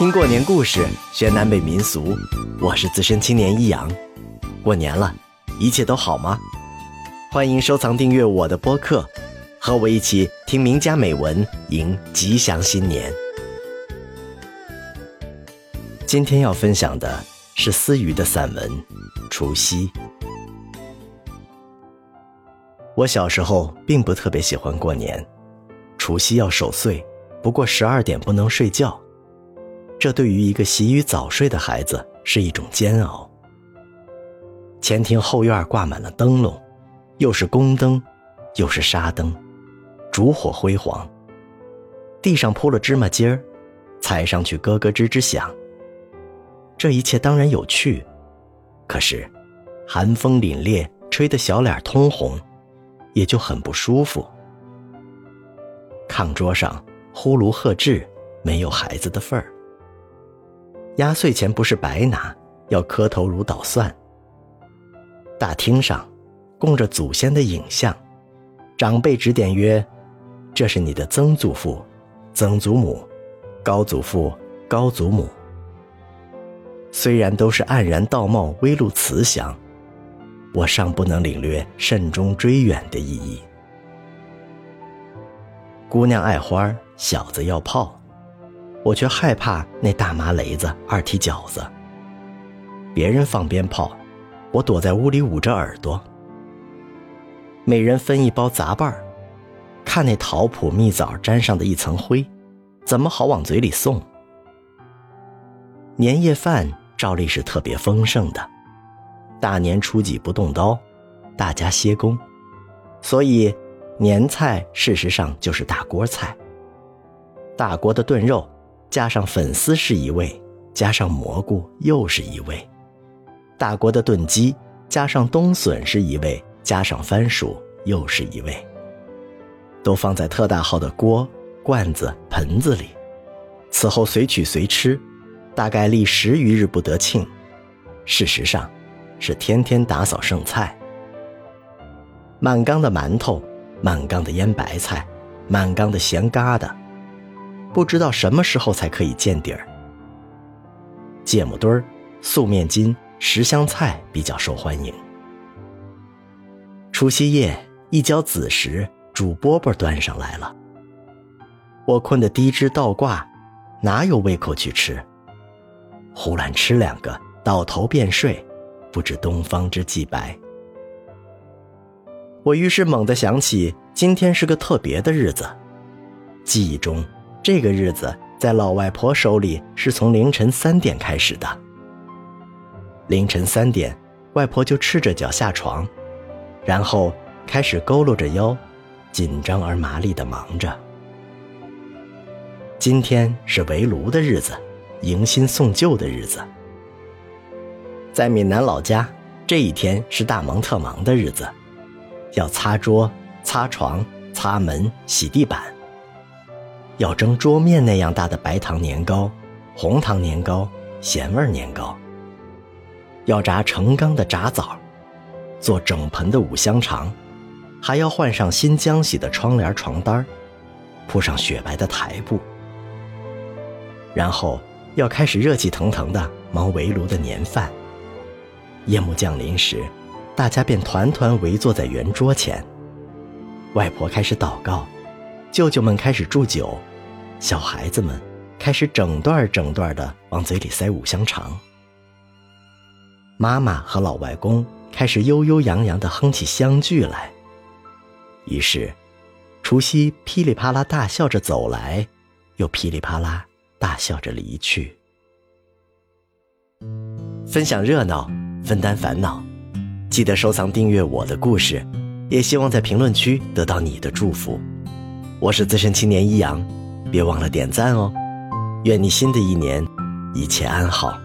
听过年故事，学南北民俗。我是资深青年一阳。过年了，一切都好吗？欢迎收藏订阅我的播客，和我一起听名家美文，迎吉祥新年。今天要分享的是思雨的散文《除夕》。我小时候并不特别喜欢过年，除夕要守岁，不过十二点不能睡觉。这对于一个习于早睡的孩子是一种煎熬。前庭后院挂满了灯笼，又是宫灯，又是纱灯，烛火辉煌。地上铺了芝麻街儿，踩上去咯咯吱吱响。这一切当然有趣，可是寒风凛冽，吹得小脸通红，也就很不舒服。炕桌上呼噜喝哧，没有孩子的份儿。压岁钱不是白拿，要磕头如捣蒜。大厅上供着祖先的影像，长辈指点曰：“这是你的曾祖父、曾祖母、高祖父、高祖母。”虽然都是黯然道貌、微露慈祥，我尚不能领略慎终追远的意义。姑娘爱花，小子要炮。我却害怕那大麻雷子、二踢饺子。别人放鞭炮，我躲在屋里捂着耳朵。每人分一包杂拌儿，看那桃脯、蜜枣沾上的一层灰，怎么好往嘴里送？年夜饭照例是特别丰盛的，大年初几不动刀，大家歇工，所以年菜事实上就是大锅菜。大锅的炖肉。加上粉丝是一味，加上蘑菇又是一味，大锅的炖鸡加上冬笋是一味，加上番薯又是一味。都放在特大号的锅、罐子、盆子里，此后随取随吃，大概历十余日不得庆。事实上，是天天打扫剩菜。满缸的馒头，满缸的腌白菜，满缸的咸疙瘩。不知道什么时候才可以见底儿。芥末墩儿、素面筋、十香菜比较受欢迎。除夕夜一交子时，煮饽饽端上来了。我困得低枝倒挂，哪有胃口去吃？胡乱吃两个，倒头便睡，不知东方之既白。我于是猛地想起，今天是个特别的日子，记忆中。这个日子在老外婆手里是从凌晨三点开始的。凌晨三点，外婆就赤着脚下床，然后开始佝偻着腰，紧张而麻利地忙着。今天是围炉的日子，迎新送旧的日子。在闽南老家，这一天是大忙特忙的日子，要擦桌、擦床、擦门、洗地板。要蒸桌面那样大的白糖年糕、红糖年糕、咸味年糕。要炸成缸的炸枣，做整盆的五香肠，还要换上新浆洗的窗帘床单铺上雪白的台布。然后要开始热气腾腾的忙围炉的年饭。夜幕降临时，大家便团团围坐在圆桌前。外婆开始祷告，舅舅们开始祝酒。小孩子们开始整段整段的往嘴里塞五香肠，妈妈和老外公开始悠悠扬扬的哼起相剧来。于是，除夕噼里啪啦大笑着走来，又噼里啪啦大笑着离去。分享热闹，分担烦恼，记得收藏订阅我的故事，也希望在评论区得到你的祝福。我是资深青年一阳。别忘了点赞哦！愿你新的一年一切安好。